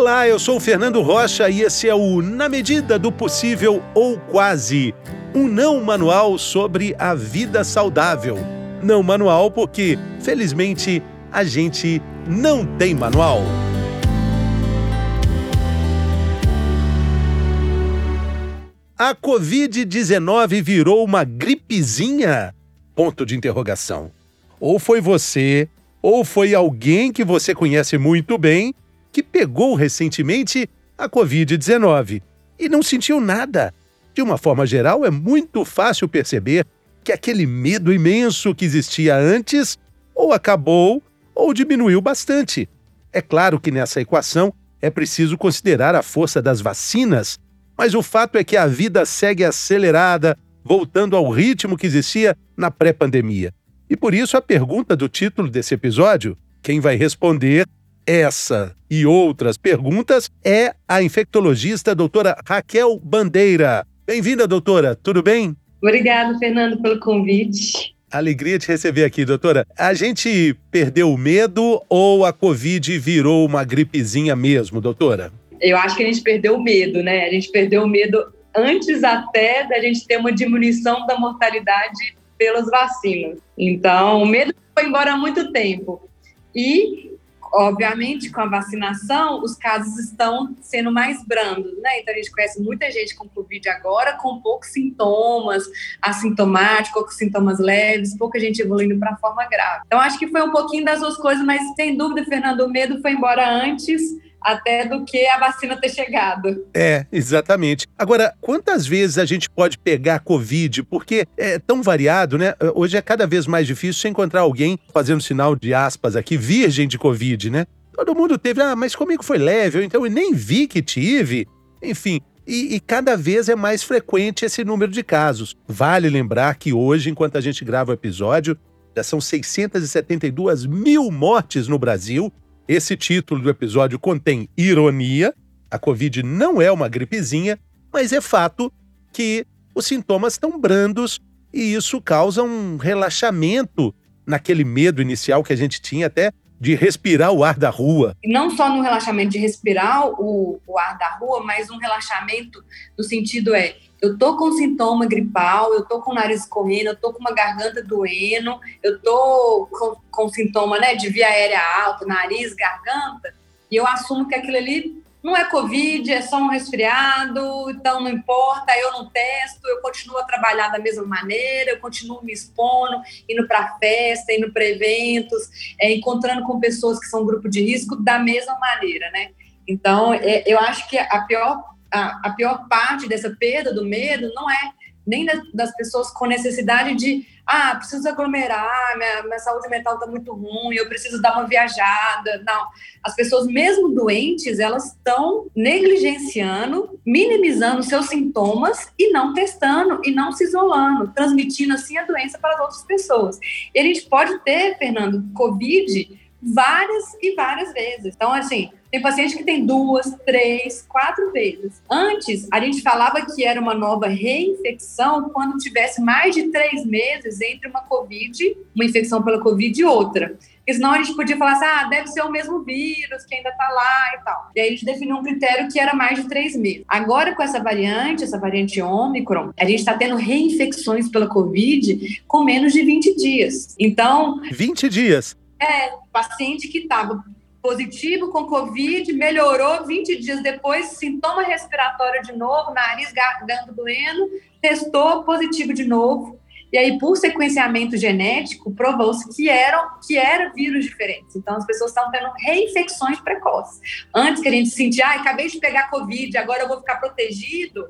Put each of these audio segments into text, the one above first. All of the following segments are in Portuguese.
Olá, eu sou o Fernando Rocha e esse é o Na Medida do Possível ou Quase um não manual sobre a vida saudável. Não manual porque, felizmente, a gente não tem manual. A Covid-19 virou uma gripezinha? Ponto de interrogação. Ou foi você, ou foi alguém que você conhece muito bem que pegou recentemente a Covid-19 e não sentiu nada. De uma forma geral, é muito fácil perceber que aquele medo imenso que existia antes ou acabou ou diminuiu bastante. É claro que nessa equação é preciso considerar a força das vacinas, mas o fato é que a vida segue acelerada, voltando ao ritmo que existia na pré-pandemia. E por isso a pergunta do título desse episódio, quem vai responder essa e outras perguntas é a infectologista doutora Raquel Bandeira. Bem-vinda, doutora. Tudo bem? Obrigada, Fernando, pelo convite. Alegria te receber aqui, doutora. A gente perdeu o medo ou a Covid virou uma gripezinha mesmo, doutora? Eu acho que a gente perdeu o medo, né? A gente perdeu o medo antes até da gente ter uma diminuição da mortalidade pelas vacinas. Então, o medo foi embora há muito tempo. E Obviamente, com a vacinação, os casos estão sendo mais brandos, né? Então, a gente conhece muita gente com Covid agora, com poucos sintomas, assintomático, com sintomas leves, pouca gente evoluindo para forma grave. Então, acho que foi um pouquinho das duas coisas, mas sem dúvida, Fernando, o medo foi embora antes até do que a vacina ter chegado. É, exatamente. Agora, quantas vezes a gente pode pegar Covid? Porque é tão variado, né? Hoje é cada vez mais difícil encontrar alguém fazendo sinal de aspas aqui, virgem de Covid, né? Todo mundo teve, ah, mas comigo foi leve, então eu nem vi que tive. Enfim, e, e, cada vez é mais frequente esse número de casos. Vale lembrar que hoje, enquanto a gente grava o episódio, já são 672 mil mortes no Brasil esse título do episódio contém ironia. A Covid não é uma gripezinha, mas é fato que os sintomas estão brandos e isso causa um relaxamento naquele medo inicial que a gente tinha até de respirar o ar da rua. Não só no relaxamento de respirar o, o ar da rua, mas um relaxamento no sentido é eu tô com sintoma gripal, eu tô com o nariz correndo, eu tô com uma garganta doendo, eu tô com, com sintoma né, de via aérea alta, nariz, garganta, e eu assumo que aquilo ali não é Covid, é só um resfriado, então não importa, eu não testo, eu continuo a trabalhar da mesma maneira, eu continuo me expondo, indo para festa, indo para eventos, é, encontrando com pessoas que são grupo de risco da mesma maneira, né? Então, é, eu acho que a pior a, a pior parte dessa perda do medo não é nem das pessoas com necessidade de ah, preciso aglomerar, minha, minha saúde mental está muito ruim, eu preciso dar uma viajada. Não. As pessoas, mesmo doentes, elas estão negligenciando, minimizando seus sintomas e não testando e não se isolando, transmitindo assim a doença para as outras pessoas. E a gente pode ter, Fernando, Covid várias e várias vezes. Então, assim, tem paciente que tem duas, três, quatro vezes. Antes, a gente falava que era uma nova reinfecção quando tivesse mais de três meses entre uma COVID, uma infecção pela COVID e outra. Porque senão a gente podia falar assim, ah, deve ser o mesmo vírus que ainda tá lá e tal. E aí a gente definiu um critério que era mais de três meses. Agora, com essa variante, essa variante Ômicron, a gente está tendo reinfecções pela Covid com menos de 20 dias. Então. 20 dias? É, paciente que estava positivo com Covid, melhorou 20 dias depois, sintoma respiratório de novo, nariz, garganta doendo, testou positivo de novo. E aí, por sequenciamento genético, provou-se que, eram, que era vírus diferentes. Então, as pessoas estavam tendo reinfecções precoces. Antes que a gente sentia, ah, acabei de pegar Covid, agora eu vou ficar protegido,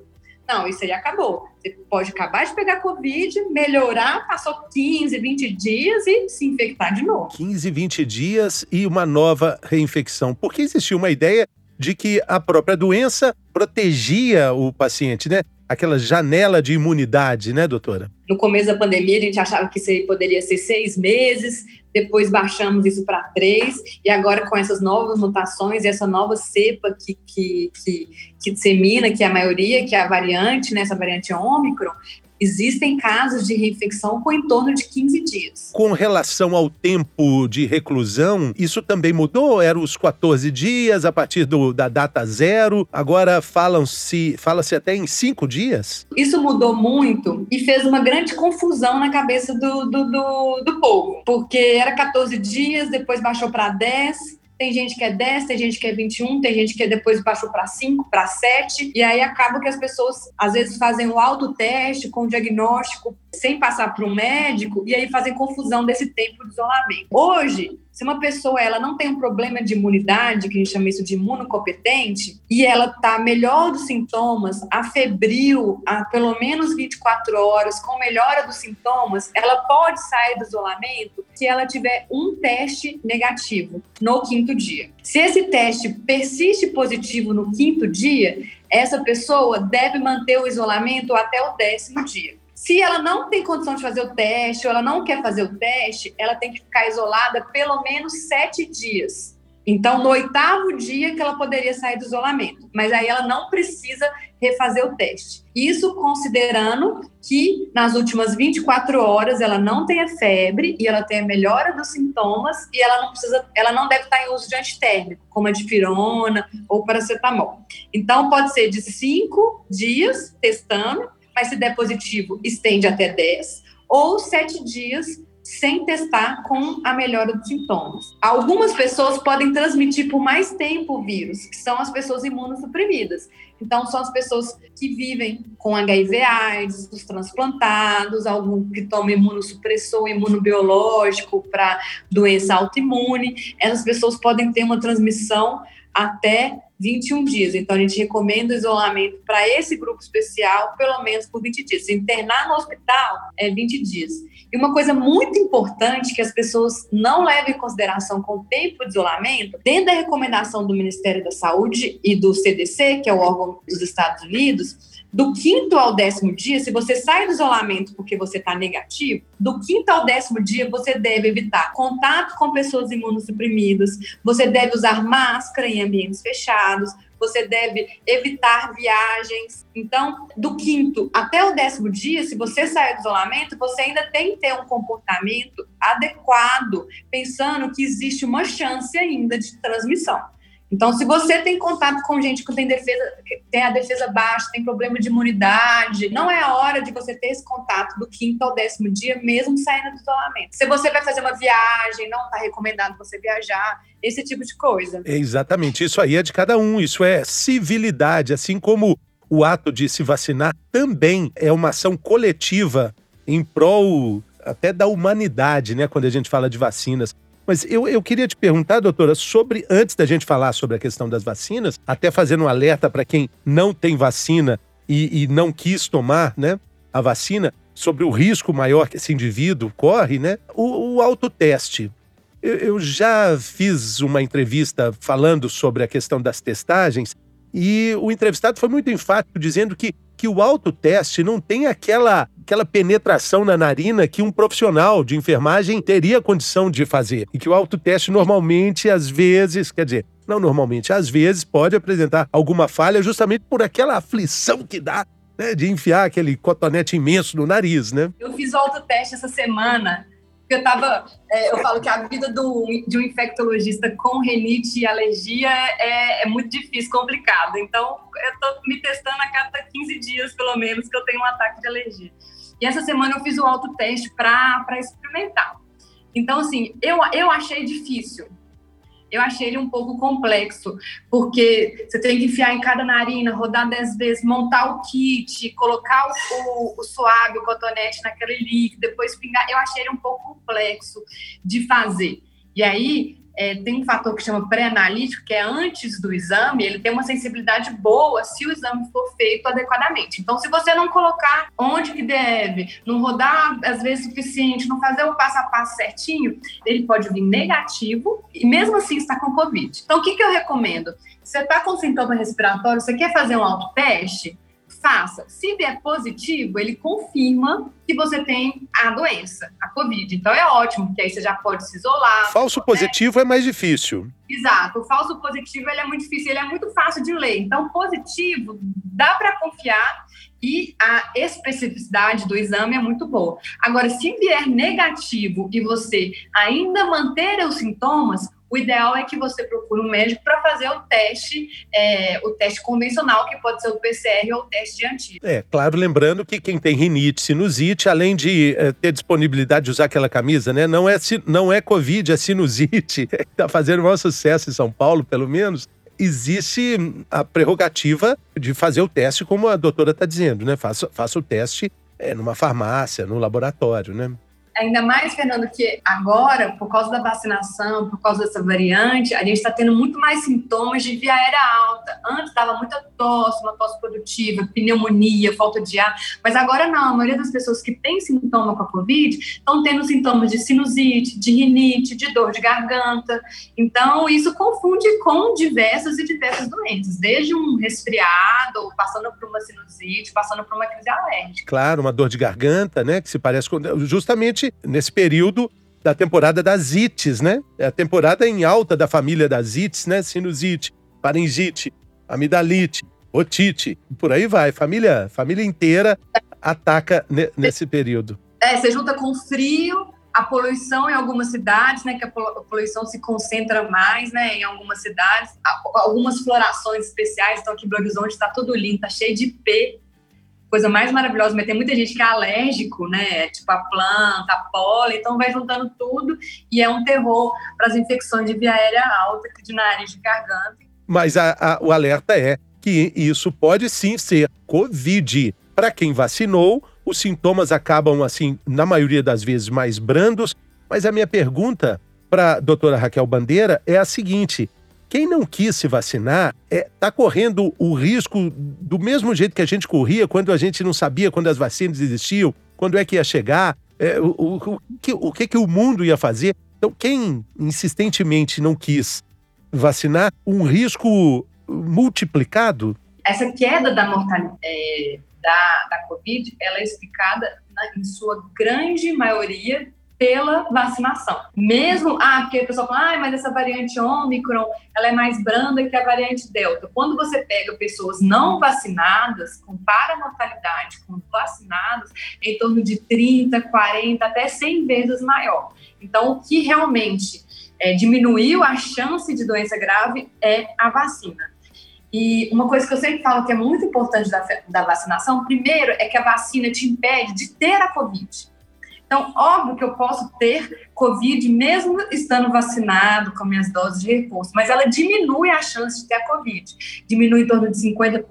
não, isso aí acabou. Você pode acabar de pegar Covid, melhorar, passou 15, 20 dias e se infectar de novo. 15, 20 dias e uma nova reinfecção. Porque existia uma ideia de que a própria doença protegia o paciente, né? Aquela janela de imunidade, né, doutora? No começo da pandemia, a gente achava que isso poderia ser seis meses, depois baixamos isso para três, e agora com essas novas mutações e essa nova cepa que, que, que, que dissemina, que é a maioria, que é a variante, né, essa variante Ômicron, Existem casos de reinfecção com em torno de 15 dias. Com relação ao tempo de reclusão, isso também mudou? Eram os 14 dias a partir do, da data zero? Agora falam-se fala-se até em cinco dias? Isso mudou muito e fez uma grande confusão na cabeça do, do, do, do povo, porque era 14 dias, depois baixou para 10 tem gente que é 10, tem gente que é 21, tem gente que depois baixou para 5, para 7, e aí acaba que as pessoas às vezes fazem o autoteste com o diagnóstico sem passar para um médico e aí fazem confusão desse tempo de isolamento. Hoje, se uma pessoa ela não tem um problema de imunidade, que a gente chama isso de imunocompetente, e ela está melhor dos sintomas, afebril, há pelo menos 24 horas, com melhora dos sintomas, ela pode sair do isolamento se ela tiver um teste negativo no quinto dia. Se esse teste persiste positivo no quinto dia, essa pessoa deve manter o isolamento até o décimo dia. Se ela não tem condição de fazer o teste ou ela não quer fazer o teste, ela tem que ficar isolada pelo menos sete dias. Então, no oitavo dia que ela poderia sair do isolamento, mas aí ela não precisa refazer o teste. Isso considerando que nas últimas 24 horas ela não tenha febre e ela tenha melhora dos sintomas e ela não precisa, ela não deve estar em uso de antitérmico, como a dipirona ou paracetamol. Então, pode ser de cinco dias testando mas se der positivo, estende até 10, ou 7 dias sem testar com a melhora dos sintomas. Algumas pessoas podem transmitir por mais tempo o vírus, que são as pessoas imunossuprimidas. Então, são as pessoas que vivem com HIV AIDS, os transplantados, algum que toma imunossupressor, imunobiológico para doença autoimune. Essas pessoas podem ter uma transmissão até 21 dias. Então, a gente recomenda o isolamento para esse grupo especial, pelo menos por 20 dias. Se internar no hospital, é 20 dias. E uma coisa muito importante que as pessoas não levam em consideração com o tempo de isolamento, dentro da recomendação do Ministério da Saúde e do CDC, que é o órgão dos Estados Unidos, do quinto ao décimo dia, se você sai do isolamento porque você está negativo, do quinto ao décimo dia você deve evitar contato com pessoas imunossuprimidas, você deve usar máscara em ambientes fechados, você deve evitar viagens. Então, do quinto até o décimo dia, se você sair do isolamento, você ainda tem que ter um comportamento adequado, pensando que existe uma chance ainda de transmissão. Então, se você tem contato com gente que tem defesa, que tem a defesa baixa, tem problema de imunidade, não é a hora de você ter esse contato do quinto ao décimo dia, mesmo saindo do isolamento. Se você vai fazer uma viagem, não está recomendado você viajar, esse tipo de coisa. É exatamente, isso aí é de cada um, isso é civilidade, assim como o ato de se vacinar também é uma ação coletiva em prol até da humanidade, né, quando a gente fala de vacinas. Mas eu, eu queria te perguntar, doutora, sobre, antes da gente falar sobre a questão das vacinas, até fazendo um alerta para quem não tem vacina e, e não quis tomar né, a vacina, sobre o risco maior que esse indivíduo corre, né? O, o autoteste. Eu, eu já fiz uma entrevista falando sobre a questão das testagens e o entrevistado foi muito enfático, dizendo que, que o autoteste não tem aquela, aquela penetração na narina que um profissional de enfermagem teria condição de fazer. E que o autoteste normalmente, às vezes, quer dizer, não normalmente, às vezes pode apresentar alguma falha justamente por aquela aflição que dá né, de enfiar aquele cotonete imenso no nariz, né? Eu fiz o autoteste essa semana eu tava. É, eu falo que a vida do, de um infectologista com renite e alergia é, é muito difícil, complicado. Então, eu tô me testando a cada 15 dias, pelo menos, que eu tenho um ataque de alergia. E essa semana eu fiz o autoteste para experimentar. Então, assim, eu, eu achei difícil eu achei ele um pouco complexo, porque você tem que enfiar em cada narina, rodar dez vezes, montar o kit, colocar o, o, o suave, o cotonete naquele líquido, depois pingar. Eu achei ele um pouco complexo de fazer. E aí, é, tem um fator que chama pré-analítico, que é antes do exame, ele tem uma sensibilidade boa se o exame for feito adequadamente. Então, se você não colocar onde que deve, não rodar às vezes suficiente, não fazer o passo a passo certinho, ele pode vir negativo e mesmo assim está com Covid. Então, o que, que eu recomendo? Você está com sintoma respiratório, você quer fazer um autoteste? Faça. Se vier positivo, ele confirma que você tem a doença, a Covid. Então é ótimo, porque aí você já pode se isolar. Falso positivo é mais difícil. Exato. O falso positivo ele é muito difícil, ele é muito fácil de ler. Então, positivo, dá para confiar e a especificidade do exame é muito boa. Agora, se vier negativo e você ainda manter os sintomas, o ideal é que você procure um médico para fazer o teste, é, o teste convencional, que pode ser o PCR ou o teste de antígeno. É, claro, lembrando que quem tem rinite, sinusite, além de é, ter disponibilidade de usar aquela camisa, né, não é, não é Covid, é sinusite, está fazendo o maior sucesso em São Paulo, pelo menos, existe a prerrogativa de fazer o teste, como a doutora está dizendo, né? Faça, faça o teste é, numa farmácia, no laboratório, né? Ainda mais, Fernando, que agora, por causa da vacinação, por causa dessa variante, a gente está tendo muito mais sintomas de via aérea alta. Antes dava muita tosse, uma tosse produtiva, pneumonia, falta de ar, mas agora não. A maioria das pessoas que têm sintoma com a Covid estão tendo sintomas de sinusite, de rinite, de dor de garganta. Então, isso confunde com diversas e diversas doenças, desde um resfriado, passando por uma sinusite, passando por uma crise alérgica. Claro, uma dor de garganta, né, que se parece com justamente nesse período da temporada das ites, né? É a temporada em alta da família das ites, né? Sinusite, faringite, amidalite, otite, por aí vai. Família, família inteira ataca nesse período. É, você junta com frio, a poluição em algumas cidades, né, que a poluição se concentra mais, né, em algumas cidades, algumas florações especiais, então aqui em Belo Horizonte está tudo lindo, está cheio de P, coisa mais maravilhosa, mas tem muita gente que é alérgico, né? Tipo a planta, a pólen, então vai juntando tudo e é um terror para as infecções de via aérea alta, de nariz, de garganta. Mas a, a, o alerta é que isso pode sim ser Covid. Para quem vacinou, os sintomas acabam, assim, na maioria das vezes, mais brandos. Mas a minha pergunta para a doutora Raquel Bandeira é a seguinte: quem não quis se vacinar está é, tá correndo o risco do mesmo jeito que a gente corria quando a gente não sabia quando as vacinas existiam, quando é que ia chegar, é, o, o, o, que, o que, que o mundo ia fazer. Então, quem insistentemente não quis vacinar, um risco multiplicado? Essa queda da mortalidade é, da, da Covid, ela é explicada na, em sua grande maioria pela vacinação. Mesmo, ah, porque a pessoa fala, ah, mas essa variante Ômicron, ela é mais branda que a variante Delta. Quando você pega pessoas não vacinadas, compara a mortalidade com vacinados, em torno de 30, 40, até 100 vezes maior. Então, o que realmente é, diminuiu a chance de doença grave é a vacina. E uma coisa que eu sempre falo que é muito importante da, da vacinação, primeiro, é que a vacina te impede de ter a Covid. Então, óbvio que eu posso ter Covid mesmo estando vacinado com minhas doses de reforço, mas ela diminui a chance de ter a Covid. Diminui em torno de 50%,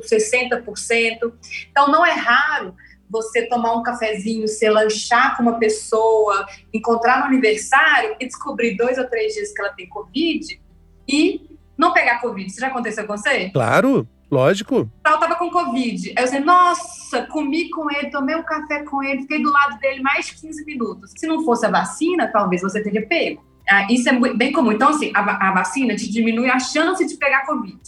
60%. Então, não é raro você tomar um cafezinho, se lanchar com uma pessoa, encontrar no aniversário e descobrir dois ou três dias que ela tem Covid e não pegar Covid. Isso já aconteceu com você? Claro. Lógico. Eu tava com Covid. Aí eu disse, nossa, comi com ele, tomei um café com ele, fiquei do lado dele mais 15 minutos. Se não fosse a vacina, talvez você teria pego. Ah, isso é bem comum. Então, assim, a, a vacina te diminui a chance de pegar Covid.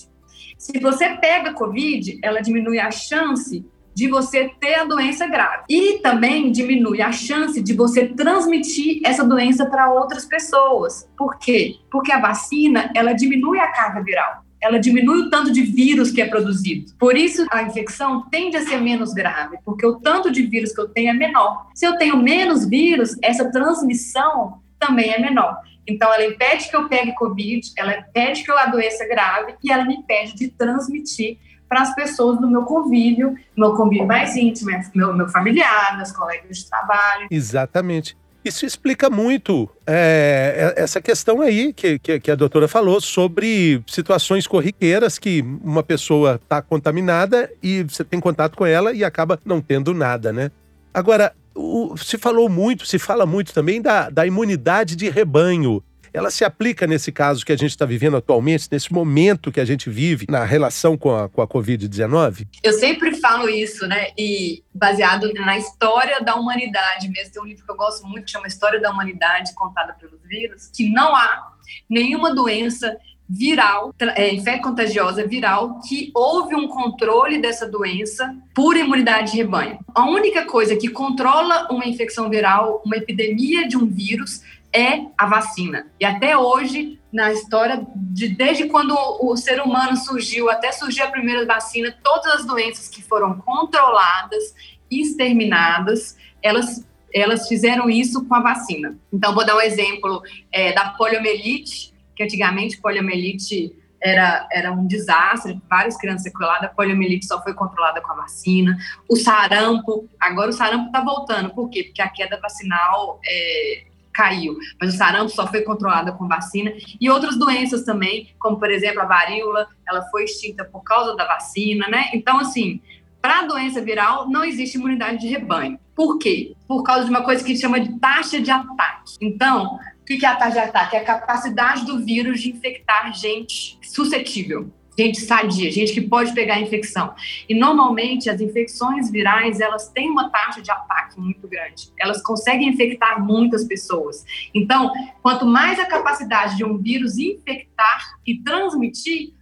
Se você pega Covid, ela diminui a chance de você ter a doença grave. E também diminui a chance de você transmitir essa doença para outras pessoas. Por quê? Porque a vacina, ela diminui a carga viral ela diminui o tanto de vírus que é produzido. Por isso, a infecção tende a ser menos grave, porque o tanto de vírus que eu tenho é menor. Se eu tenho menos vírus, essa transmissão também é menor. Então, ela impede que eu pegue Covid, ela impede que eu adoeça grave e ela me impede de transmitir para as pessoas do meu convívio, meu convívio mais íntimo, meu, meu familiar, meus colegas de trabalho. Exatamente. Isso explica muito é, é, essa questão aí que, que, que, a doutora falou sobre situações corriqueiras que uma pessoa está contaminada e você tem contato com ela e acaba não tendo nada, né? Agora, o, se falou muito, se fala muito também da, da imunidade de rebanho ela se aplica nesse caso que a gente está vivendo atualmente, nesse momento que a gente vive na relação com a, com a Covid-19? Eu sempre falo isso, né? E baseado na história da humanidade mesmo. Tem um livro que eu gosto muito, que chama História da Humanidade, contada pelos vírus, que não há nenhuma doença viral, é, fé contagiosa viral, que houve um controle dessa doença por imunidade de rebanho. A única coisa que controla uma infecção viral, uma epidemia de um vírus, é a vacina. E até hoje, na história, de, desde quando o, ser humano surgiu, até surgir a primeira vacina, todas as doenças que foram controladas, exterminadas, elas elas fizeram isso com a vacina. Então, vou dar um exemplo é, da poliomielite, que antigamente poliomielite era, era um desastre, várias crianças sequeladas, a poliomielite só foi controlada com a vacina. O sarampo, agora o sarampo está voltando, por quê? Porque a queda vacinal é, caiu, mas o sarampo só foi controlada com vacina. E outras doenças também, como por exemplo a varíola, ela foi extinta por causa da vacina, né? Então, assim, para a doença viral, não existe imunidade de rebanho. Por quê? Por causa de uma coisa que chama de taxa de ataque. Então, o que é a taxa de ataque? É a capacidade do vírus de infectar gente suscetível, gente sadia, gente que pode pegar a infecção. E normalmente as infecções virais, elas têm uma taxa de ataque muito grande. Elas conseguem infectar muitas pessoas. Então, quanto mais a capacidade de um vírus infectar e transmitir,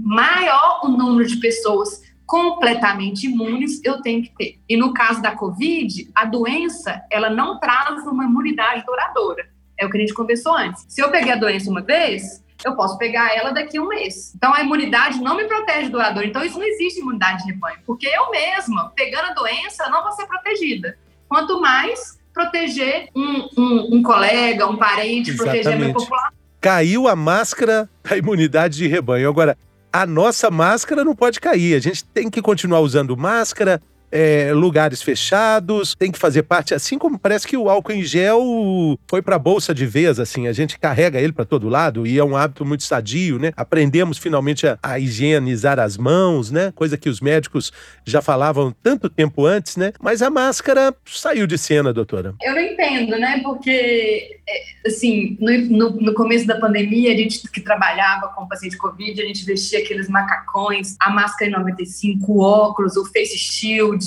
maior o número de pessoas completamente imunes eu tenho que ter. E no caso da Covid, a doença, ela não traz uma imunidade duradoura. É o que a gente conversou antes. Se eu peguei a doença uma vez, eu posso pegar ela daqui a um mês. Então, a imunidade não me protege duradoura. Então, isso não existe imunidade de rebanho. Porque eu mesma, pegando a doença, não vou ser protegida. Quanto mais proteger um, um, um colega, um parente, Exatamente. proteger a minha população. Caiu a máscara da imunidade de rebanho. Agora, a nossa máscara não pode cair. A gente tem que continuar usando máscara, é, lugares fechados, tem que fazer parte, assim como parece que o álcool em gel foi para a bolsa de vez, assim, a gente carrega ele para todo lado e é um hábito muito sadio, né? Aprendemos finalmente a, a, higienizar as mãos, né? Coisa que os médicos já falavam tanto tempo antes, né? Mas a máscara saiu de cena, doutora. Eu não entendo, né? Porque, é, assim, no, no, no começo da pandemia, a gente que trabalhava com paciente Covid, a gente vestia aqueles macacões, a máscara em 95, o óculos, o face shield,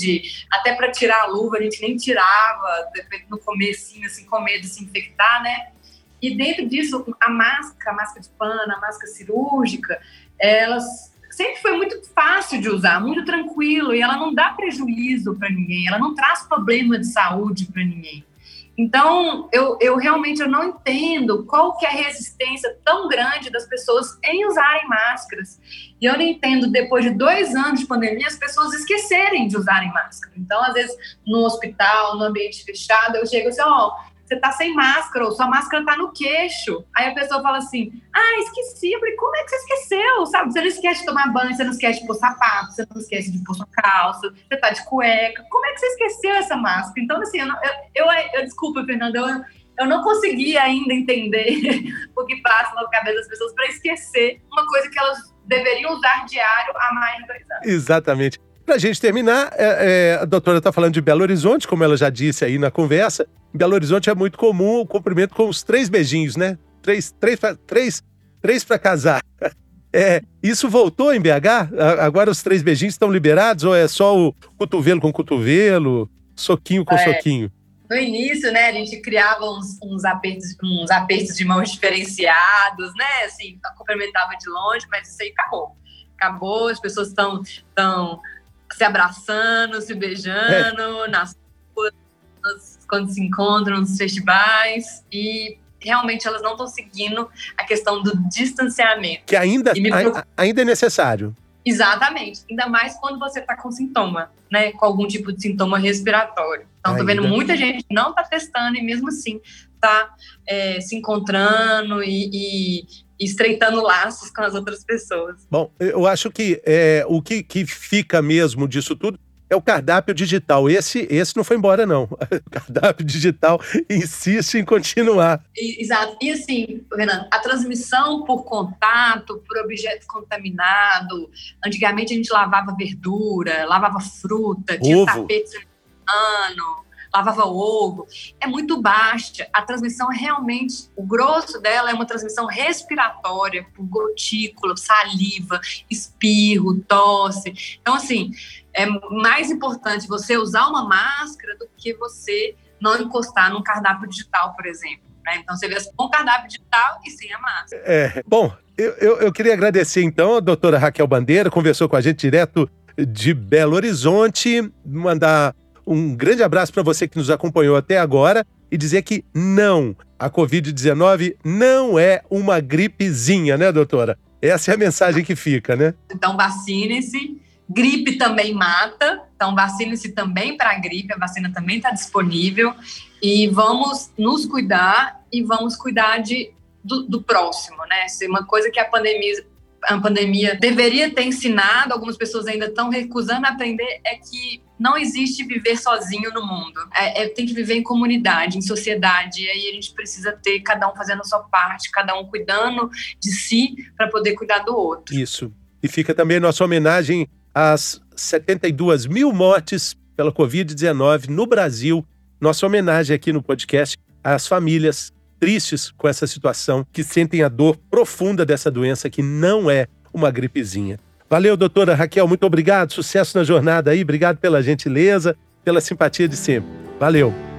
até para tirar a luva, a gente nem tirava no comecinho, assim, com medo de se infectar, né? E dentro disso, a máscara, a máscara de pano, a máscara cirúrgica, elas sempre foi muito fácil de usar, muito tranquilo, e ela não dá prejuízo para ninguém, ela não traz problema de saúde para ninguém. Então, eu, eu realmente eu não entendo qual que é a resistência tão grande das pessoas em usarem máscaras. E eu não entendo, depois de dois anos de pandemia, as pessoas esquecerem de usarem máscara. Então, às vezes, no hospital, no ambiente fechado, eu chego assim, ó, oh, você tá sem máscara, ou sua máscara tá no queixo. Aí a pessoa fala assim, ah, esqueci. Falei, como é que você esqueceu? Sabe, você não esquece de tomar banho, você não esquece de pôr sapato, você não esquece de pôr sua calça, você tá de cueca. Como é que você esqueceu essa máscara? Então, assim, eu, eu, eu, eu, desculpa, Fernanda, eu, eu não consegui ainda entender o que passa na cabeça das pessoas para esquecer uma coisa que elas deveriam usar diário há mais de dois anos. Exatamente. Para a gente terminar, é, é, a doutora está falando de Belo Horizonte, como ela já disse aí na conversa. Em Belo Horizonte é muito comum o cumprimento com os três beijinhos, né? Três, três, três, três para casar. É, isso voltou em BH? Agora os três beijinhos estão liberados ou é só o cotovelo com cotovelo, soquinho com é, soquinho? No início, né, a gente criava uns, uns, apertos, uns apertos de mãos diferenciados, né? Assim, cumprimentava de longe, mas isso aí acabou. Acabou, as pessoas estão tão se abraçando, se beijando, é. nas ruas, quando se encontram nos festivais e realmente elas não estão seguindo a questão do distanciamento. Que ainda, a, ainda é necessário. Exatamente, ainda mais quando você está com sintoma, né? Com algum tipo de sintoma respiratório. Então, tô vendo muita gente que não está testando e mesmo assim está é, se encontrando e, e, estreitando laços com as outras pessoas. Bom, eu acho que é, o que, que fica mesmo disso tudo é o cardápio digital. Esse, esse não foi embora, não. O cardápio digital insiste em continuar. Exato. E assim, Renan, a transmissão por contato, por objeto contaminado. Antigamente a gente lavava verdura, lavava fruta, tinha Ovo. tapete ano lavava ovo, é muito baixa. A transmissão realmente, o grosso dela é uma transmissão respiratória, por gotícula, saliva, espirro, tosse. Então, assim, é mais importante você usar uma máscara do que você não encostar num cardápio digital, por exemplo. Né? Então, você vê com o cardápio digital e sem a máscara. É, bom, Eu, eu, eu, queria agradecer, então, a doutora Raquel Bandeira, conversou com a gente direto de Belo Horizonte. Mandar um grande abraço para você que nos acompanhou até agora e dizer que não, a Covid-19 não é uma gripezinha, né, doutora? Essa é a mensagem que fica, né? Então, vacine-se. Gripe também mata, então vacine-se também para a gripe, a vacina também está disponível. E vamos nos cuidar e vamos cuidar de, do, do próximo, né? Se uma coisa que a pandemia, a pandemia deveria ter ensinado, algumas pessoas ainda estão recusando aprender, é que não existe viver sozinho no mundo. É, é, tem que viver em comunidade, em sociedade. E aí a gente precisa ter cada um fazendo a sua parte, cada um cuidando de si para poder cuidar do outro. Isso. E fica também nossa homenagem às 72 mil mortes pela Covid-19 no Brasil. Nossa homenagem aqui no podcast às famílias tristes com essa situação, que sentem a dor profunda dessa doença que não é uma gripezinha. Valeu, doutora Raquel, muito obrigado. Sucesso na jornada aí. Obrigado pela gentileza, pela simpatia de sempre. Valeu.